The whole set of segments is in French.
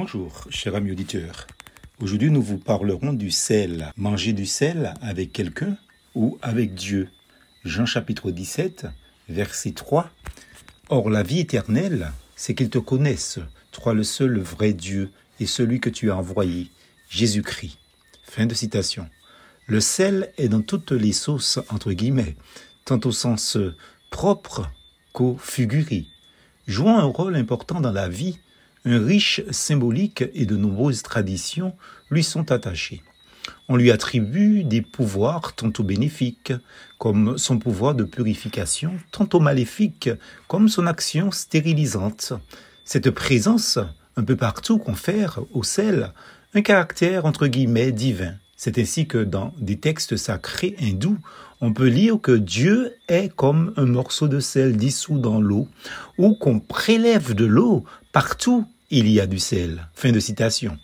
Bonjour, cher ami auditeur. Aujourd'hui, nous vous parlerons du sel. Manger du sel avec quelqu'un ou avec Dieu. Jean chapitre 17, verset 3. Or, la vie éternelle, c'est qu'ils te connaissent, toi le seul vrai Dieu et celui que tu as envoyé, Jésus-Christ. Fin de citation. Le sel est dans toutes les sauces, entre guillemets, tant au sens propre qu'au figuré, jouant un rôle important dans la vie un riche symbolique et de nombreuses traditions lui sont attachées. On lui attribue des pouvoirs tantôt bénéfiques, comme son pouvoir de purification, tantôt maléfique, comme son action stérilisante. Cette présence, un peu partout, confère au sel un caractère entre guillemets divin. C'est ainsi que dans des textes sacrés hindous, on peut lire que Dieu est comme un morceau de sel dissous dans l'eau, ou qu'on prélève de l'eau partout il y a du sel. Fin de citation.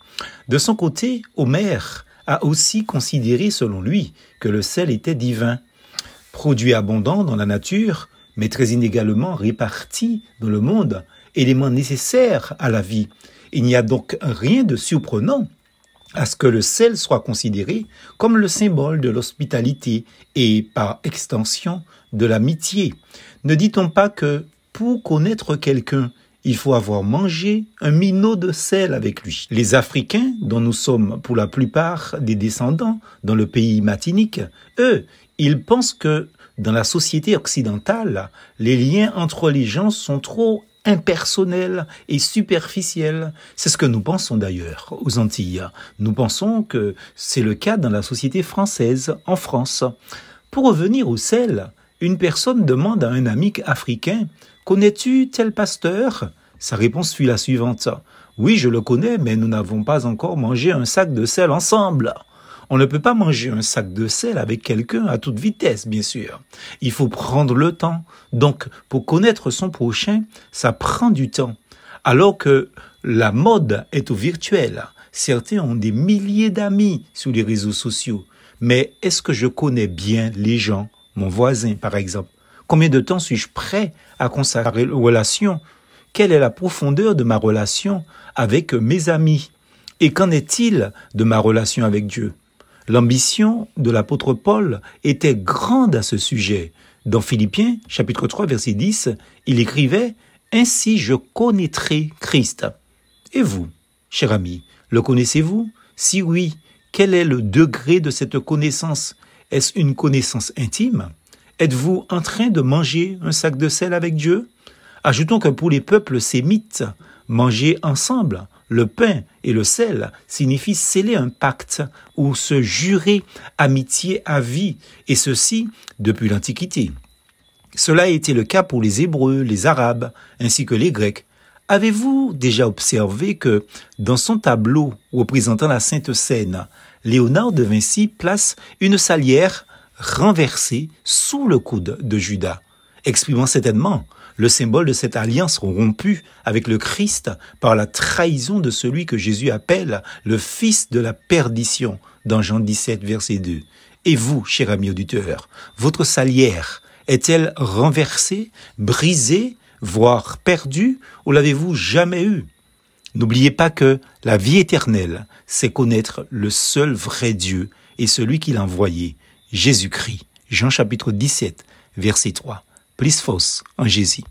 De son côté, Homère a aussi considéré, selon lui, que le sel était divin. Produit abondant dans la nature, mais très inégalement réparti dans le monde, élément nécessaire à la vie. Il n'y a donc rien de surprenant à ce que le sel soit considéré comme le symbole de l'hospitalité et, par extension, de l'amitié. Ne dit-on pas que, pour connaître quelqu'un, il faut avoir mangé un minot de sel avec lui. Les Africains, dont nous sommes pour la plupart des descendants dans le pays matinique, eux, ils pensent que dans la société occidentale, les liens entre les gens sont trop impersonnels et superficiels. C'est ce que nous pensons d'ailleurs aux Antilles. Nous pensons que c'est le cas dans la société française, en France. Pour revenir au sel, une personne demande à un ami africain Connais-tu tel pasteur? Sa réponse fut la suivante. Oui, je le connais, mais nous n'avons pas encore mangé un sac de sel ensemble. On ne peut pas manger un sac de sel avec quelqu'un à toute vitesse, bien sûr. Il faut prendre le temps. Donc, pour connaître son prochain, ça prend du temps. Alors que la mode est au virtuel. Certains ont des milliers d'amis sur les réseaux sociaux. Mais est-ce que je connais bien les gens, mon voisin par exemple. Combien de temps suis-je prêt à consacrer une relation Quelle est la profondeur de ma relation avec mes amis? Et qu'en est-il de ma relation avec Dieu? L'ambition de l'apôtre Paul était grande à ce sujet. Dans Philippiens chapitre 3 verset 10, il écrivait Ainsi je connaîtrai Christ. Et vous, cher ami, le connaissez-vous? Si oui, quel est le degré de cette connaissance? Est-ce une connaissance intime? Êtes-vous en train de manger un sac de sel avec Dieu? Ajoutons que pour les peuples sémites, manger ensemble le pain et le sel signifie sceller un pacte ou se jurer amitié à vie, et ceci depuis l'Antiquité. Cela a été le cas pour les Hébreux, les Arabes, ainsi que les Grecs. Avez-vous déjà observé que dans son tableau représentant la Sainte Seine, Léonard de Vinci place une salière renversé sous le coude de Judas, exprimant certainement le symbole de cette alliance rompue avec le Christ par la trahison de celui que Jésus appelle le fils de la perdition dans Jean 17 verset 2. Et vous, cher ami auditeur, votre salière est-elle renversée, brisée, voire perdue, ou l'avez-vous jamais eue? N'oubliez pas que la vie éternelle, c'est connaître le seul vrai Dieu et celui qui l'a envoyé, Jésus-Christ. Jean chapitre 17, verset 3. Plus fausse en Jésus.